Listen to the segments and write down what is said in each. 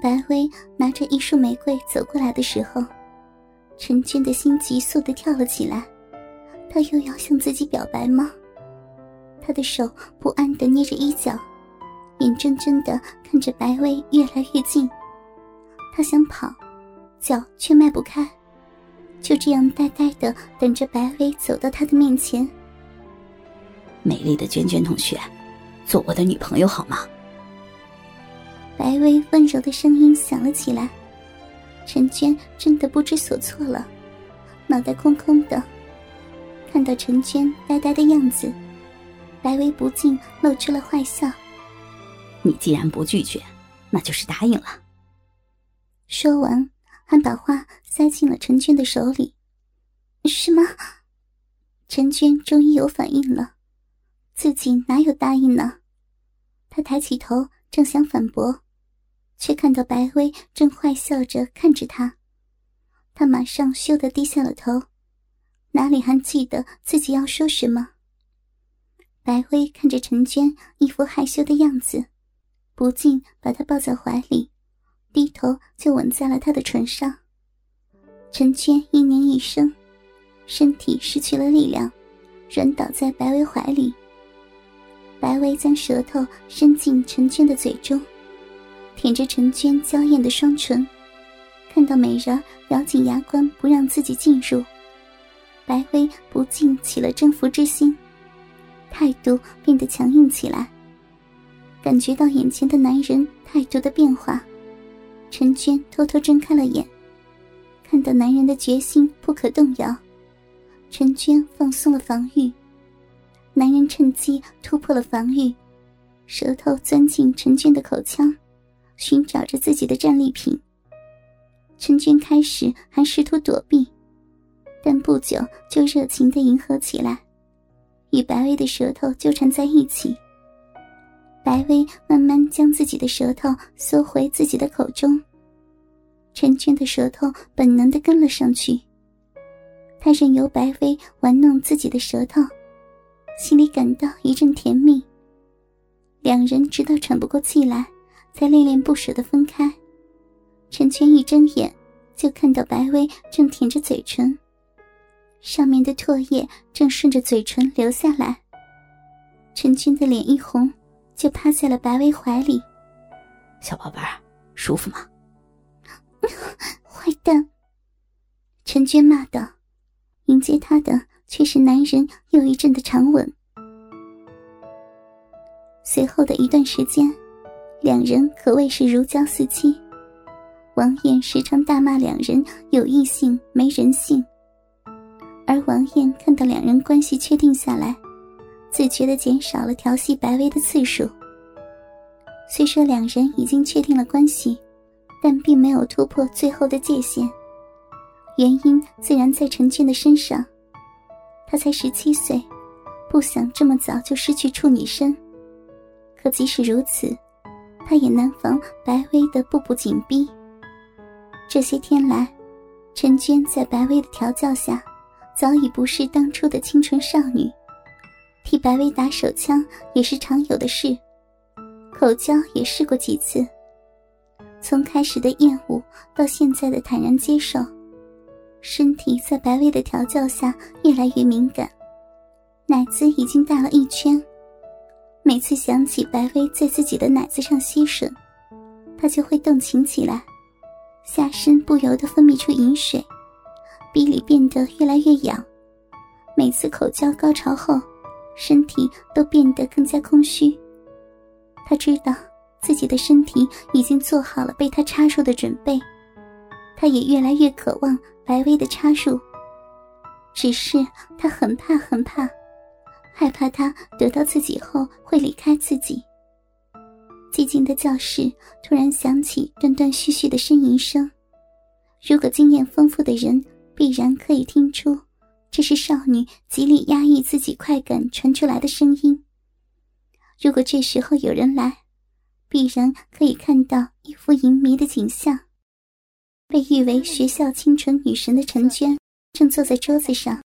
白薇拿着一束玫瑰走过来的时候，陈娟的心急速的跳了起来。他又要向自己表白吗？他的手不安的捏着衣角，眼睁睁的看着白薇越来越近。他想跑，脚却迈不开，就这样呆呆的等着白薇走到他的面前。美丽的娟娟同学，做我的女朋友好吗？白薇温柔的声音响了起来，陈娟真的不知所措了，脑袋空空的。看到陈娟呆呆的样子，白薇不禁露出了坏笑。你既然不拒绝，那就是答应了。说完，还把花塞进了陈娟的手里。是吗？陈娟终于有反应了，自己哪有答应呢？她抬起头，正想反驳。却看到白薇正坏笑着看着他，他马上羞得低下了头，哪里还记得自己要说什么？白薇看着陈娟一副害羞的样子，不禁把她抱在怀里，低头就吻在了她的唇上。陈娟一年一声，身体失去了力量，软倒在白薇怀里。白薇将舌头伸进陈娟的嘴中。舔着陈娟娇艳的双唇，看到美人咬紧牙关不让自己进入，白薇不禁起了征服之心，态度变得强硬起来。感觉到眼前的男人态度的变化，陈娟偷偷睁开了眼，看到男人的决心不可动摇，陈娟放松了防御，男人趁机突破了防御，舌头钻进陈娟的口腔。寻找着自己的战利品。陈娟开始还试图躲避，但不久就热情的迎合起来，与白薇的舌头纠缠在一起。白薇慢慢将自己的舌头缩回自己的口中，陈娟的舌头本能的跟了上去。他任由白薇玩弄自己的舌头，心里感到一阵甜蜜。两人直到喘不过气来。才恋恋不舍的分开，陈娟一睁眼就看到白薇正舔着嘴唇，上面的唾液正顺着嘴唇流下来。陈娟的脸一红，就趴在了白薇怀里。小宝贝儿，舒服吗？坏蛋！陈娟骂道。迎接她的却是男人又一阵的长吻。随后的一段时间。两人可谓是如胶似漆，王艳时常大骂两人有异性没人性，而王艳看到两人关系确定下来，自觉的减少了调戏白薇的次数。虽说两人已经确定了关系，但并没有突破最后的界限，原因自然在陈俊的身上。他才十七岁，不想这么早就失去处女身。可即使如此。他也难防白薇的步步紧逼。这些天来，陈娟在白薇的调教下，早已不是当初的清纯少女，替白薇打手枪也是常有的事，口交也试过几次。从开始的厌恶到现在的坦然接受，身体在白薇的调教下越来越敏感，奶子已经大了一圈。每次想起白薇在自己的奶子上吸吮，他就会动情起来，下身不由得分泌出饮水，鼻里变得越来越痒。每次口交高潮后，身体都变得更加空虚。他知道自己的身体已经做好了被他插入的准备，他也越来越渴望白薇的插入，只是他很怕，很怕。害怕他得到自己后会离开自己。寂静的教室突然响起断断续续的呻吟声，如果经验丰富的人必然可以听出，这是少女极力压抑自己快感传出来的声音。如果这时候有人来，必然可以看到一幅淫迷的景象：被誉为学校清纯女神的陈娟正坐在桌子上。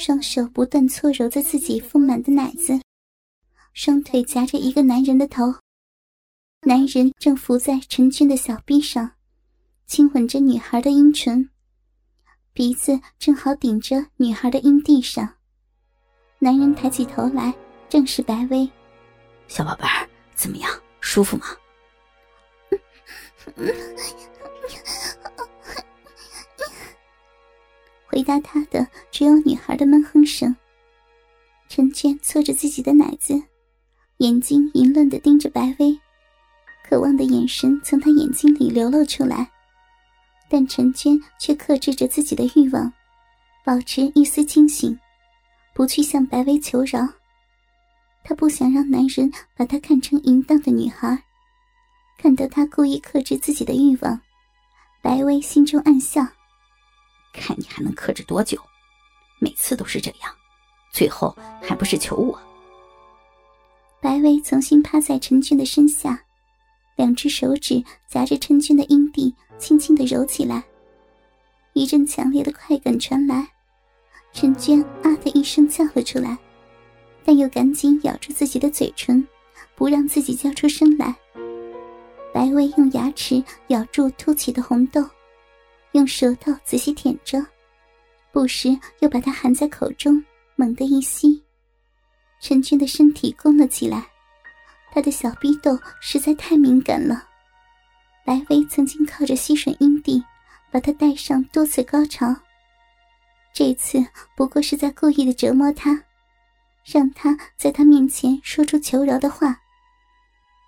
双手不断搓揉着自己丰满的奶子，双腿夹着一个男人的头。男人正伏在陈娟的小臂上，亲吻着女孩的阴唇，鼻子正好顶着女孩的阴蒂上。男人抬起头来，正是白薇。小宝贝儿，怎么样？舒服吗？回答他的只有女孩的闷哼声。陈娟搓着自己的奶子，眼睛淫乱的盯着白薇。渴望的眼神从她眼睛里流露出来，但陈娟却克制着自己的欲望，保持一丝清醒，不去向白薇求饶。她不想让男人把她看成淫荡的女孩。看到她故意克制自己的欲望，白薇心中暗笑：看你还能克制多久？每次都是这样，最后还不是求我？白薇重新趴在陈娟的身下。两只手指夹着陈娟的阴蒂，轻轻的揉起来。一阵强烈的快感传来，陈娟啊的一声叫了出来，但又赶紧咬住自己的嘴唇，不让自己叫出声来。白薇用牙齿咬住凸起的红豆，用舌头仔细舔着，不时又把它含在口中，猛地一吸。陈俊的身体弓了起来。他的小逼斗实在太敏感了，白薇曾经靠着吸吮阴蒂，把他带上多次高潮。这次不过是在故意的折磨他，让他在他面前说出求饶的话，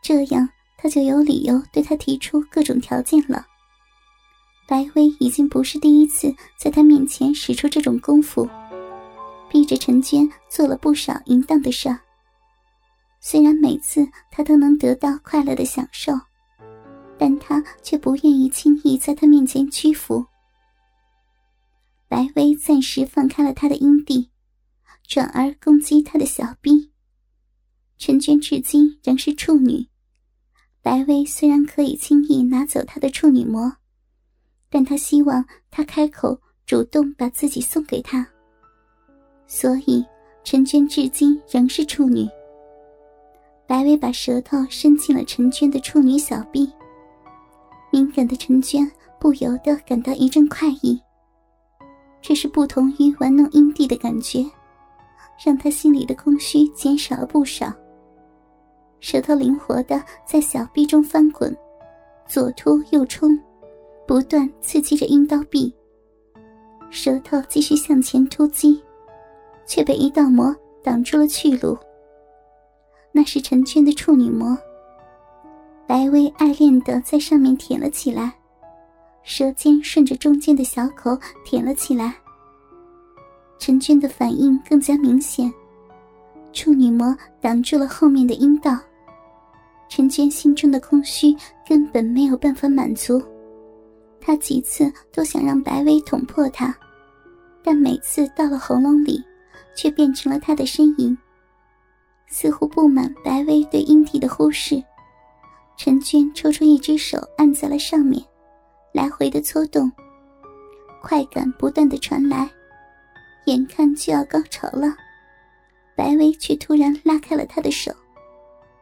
这样他就有理由对他提出各种条件了。白薇已经不是第一次在他面前使出这种功夫，逼着陈娟做了不少淫荡的事。虽然每次他都能得到快乐的享受，但他却不愿意轻易在他面前屈服。白薇暂时放开了他的阴蒂，转而攻击他的小臂。陈娟至今仍是处女，白薇虽然可以轻易拿走他的处女膜，但他希望他开口主动把自己送给他，所以陈娟至今仍是处女。白薇把舌头伸进了陈娟的处女小臂，敏感的陈娟不由得感到一阵快意。这是不同于玩弄阴蒂的感觉，让她心里的空虚减少了不少。舌头灵活的在小臂中翻滚，左突右冲，不断刺激着阴道壁。舌头继续向前突击，却被一道膜挡住了去路。那是陈娟的处女膜。白薇爱恋的在上面舔了起来，舌尖顺着中间的小口舔了起来。陈娟的反应更加明显，处女膜挡住了后面的阴道。陈娟心中的空虚根本没有办法满足，他几次都想让白薇捅破他，但每次到了喉咙里，却变成了他的呻吟。似乎不满白薇对阴蒂的忽视，陈娟抽出一只手按在了上面，来回的搓动，快感不断的传来，眼看就要高潮了，白薇却突然拉开了他的手，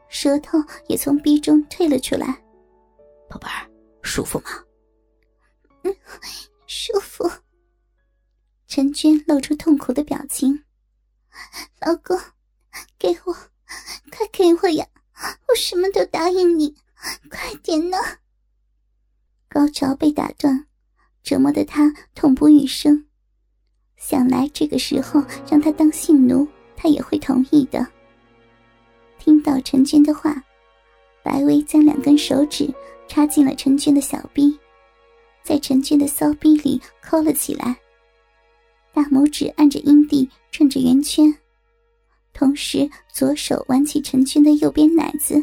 舌头也从逼中退了出来。宝贝儿，舒服吗？舒服。陈娟露出痛苦的表情，老公。给我，快给我呀！我什么都答应你，快点呢！高潮被打断，折磨的他痛不欲生。想来这个时候让他当性奴，他也会同意的。听到陈娟的话，白薇将两根手指插进了陈娟的小臂，在陈娟的骚逼里抠了起来，大拇指按着阴蒂转着圆圈。同时，左手挽起陈娟的右边奶子，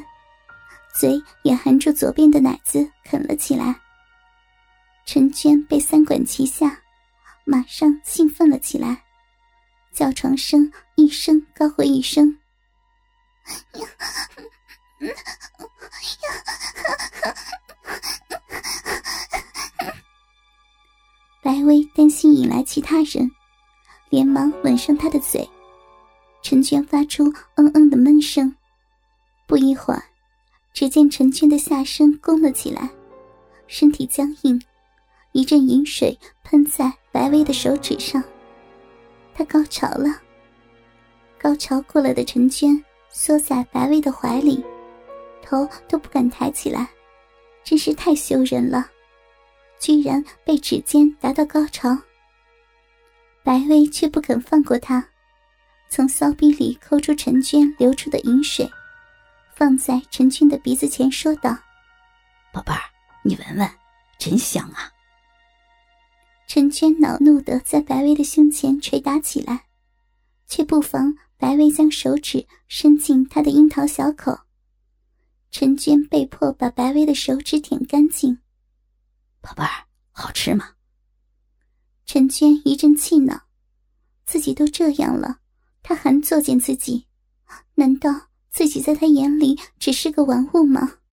嘴也含住左边的奶子啃了起来。陈娟被三管齐下，马上兴奋了起来，叫床声一声高过一声。白薇担心引来其他人，连忙吻上他的嘴。陈娟发出“嗯嗯”的闷声，不一会儿，只见陈娟的下身弓了起来，身体僵硬，一阵饮水喷在白薇的手指上。她高潮了。高潮过了的陈娟缩在白薇的怀里，头都不敢抬起来，真是太羞人了，居然被指尖达到高潮。白薇却不肯放过他，从骚逼里抠出陈娟流出的饮水，放在陈娟的鼻子前，说道：“宝贝儿，你闻闻，真香啊！”陈娟恼怒的在白薇的胸前捶打起来，却不妨白薇将手指伸进她的樱桃小口。陈娟被迫把白薇的手指舔干净。宝贝儿，好吃吗？陈娟一阵气恼，自己都这样了，他还作践自己，难道自己在他眼里只是个玩物吗？